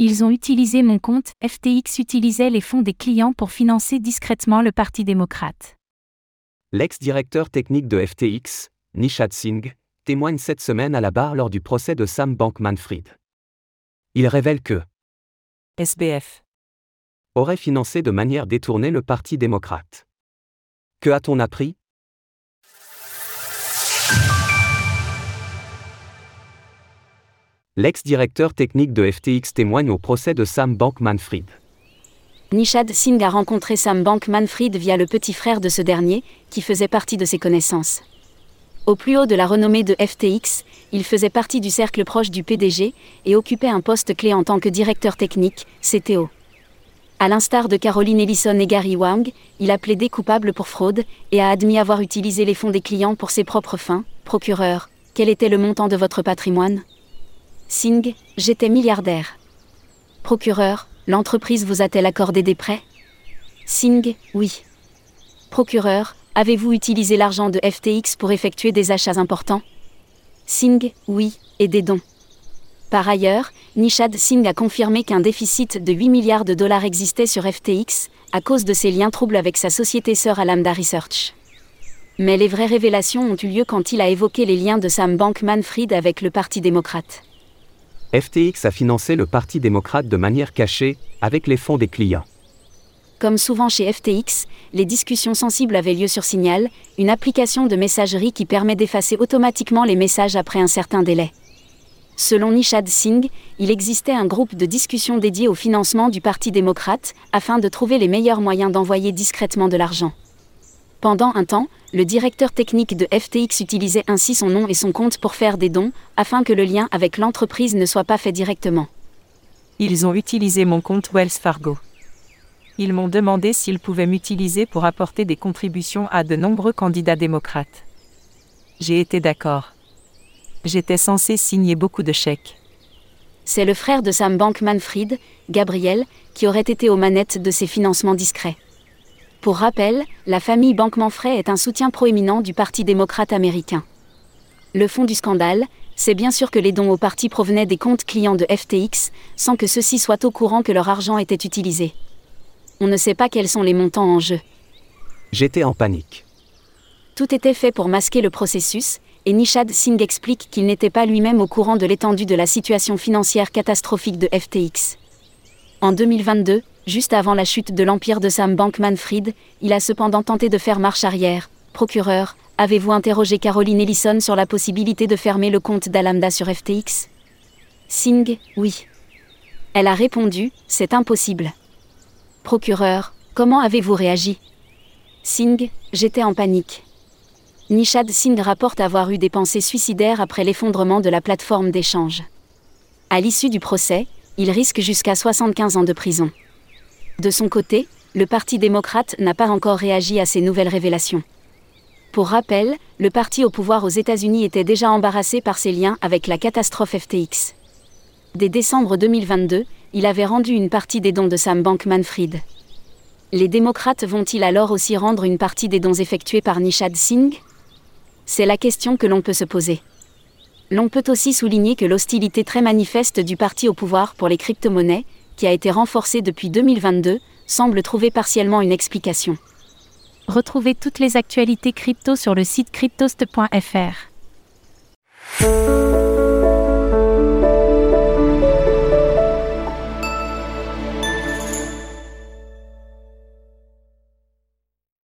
Ils ont utilisé mon compte, FTX utilisait les fonds des clients pour financer discrètement le Parti démocrate. L'ex-directeur technique de FTX, Nishad Singh, témoigne cette semaine à la barre lors du procès de Sam Bankman-Fried. Il révèle que SBF aurait financé de manière détournée le Parti démocrate. Que a-t-on appris? L'ex-directeur technique de FTX témoigne au procès de Sam Bankman-Fried. Nishad Singh a rencontré Sam Bankman-Fried via le petit frère de ce dernier, qui faisait partie de ses connaissances. Au plus haut de la renommée de FTX, il faisait partie du cercle proche du PDG et occupait un poste clé en tant que directeur technique, CTO. À l'instar de Caroline Ellison et Gary Wang, il a plaidé coupable pour fraude et a admis avoir utilisé les fonds des clients pour ses propres fins. Procureur, quel était le montant de votre patrimoine? Singh, j'étais milliardaire. Procureur, l'entreprise vous a-t-elle accordé des prêts? Singh, oui. Procureur, avez-vous utilisé l'argent de FTX pour effectuer des achats importants? Singh, oui, et des dons. Par ailleurs, Nishad Singh a confirmé qu'un déficit de 8 milliards de dollars existait sur FTX, à cause de ses liens troubles avec sa société sœur Alameda Research. Mais les vraies révélations ont eu lieu quand il a évoqué les liens de Sam Bankman-Fried avec le Parti démocrate. FTX a financé le Parti démocrate de manière cachée, avec les fonds des clients. Comme souvent chez FTX, les discussions sensibles avaient lieu sur Signal, une application de messagerie qui permet d'effacer automatiquement les messages après un certain délai. Selon Nishad Singh, il existait un groupe de discussion dédié au financement du Parti démocrate, afin de trouver les meilleurs moyens d'envoyer discrètement de l'argent. Pendant un temps, le directeur technique de FTX utilisait ainsi son nom et son compte pour faire des dons, afin que le lien avec l'entreprise ne soit pas fait directement. Ils ont utilisé mon compte Wells Fargo. Ils m'ont demandé s'ils pouvaient m'utiliser pour apporter des contributions à de nombreux candidats démocrates. J'ai été d'accord. J'étais censé signer beaucoup de chèques. C'est le frère de Sam Bankman-Fried, Gabriel, qui aurait été aux manettes de ces financements discrets. Pour rappel, la famille Bankman-Fried est un soutien proéminent du Parti démocrate américain. Le fond du scandale, c'est bien sûr que les dons au parti provenaient des comptes clients de FTX, sans que ceux-ci soient au courant que leur argent était utilisé. On ne sait pas quels sont les montants en jeu. J'étais en panique. Tout était fait pour masquer le processus, et Nishad Singh explique qu'il n'était pas lui-même au courant de l'étendue de la situation financière catastrophique de FTX. En 2022, juste avant la chute de l'empire de Sam Bankman-Fried, il a cependant tenté de faire marche arrière. Procureur, avez-vous interrogé Caroline Ellison sur la possibilité de fermer le compte d'Alamda sur FTX Singh, oui. Elle a répondu, c'est impossible. Procureur, comment avez-vous réagi? Singh, j'étais en panique. Nishad Singh rapporte avoir eu des pensées suicidaires après l'effondrement de la plateforme d'échange. À l'issue du procès, il risque jusqu'à 75 ans de prison. De son côté, le Parti démocrate n'a pas encore réagi à ces nouvelles révélations. Pour rappel, le parti au pouvoir aux États-Unis était déjà embarrassé par ses liens avec la catastrophe FTX. Dès décembre 2022, il avait rendu une partie des dons de Sam Bankman-Fried. Les démocrates vont-ils alors aussi rendre une partie des dons effectués par Nishad Singh? C'est la question que l'on peut se poser. L'on peut aussi souligner que l'hostilité très manifeste du parti au pouvoir pour les crypto-monnaies, qui a été renforcée depuis 2022, semble trouver partiellement une explication. Retrouvez toutes les actualités crypto sur le site cryptost.fr.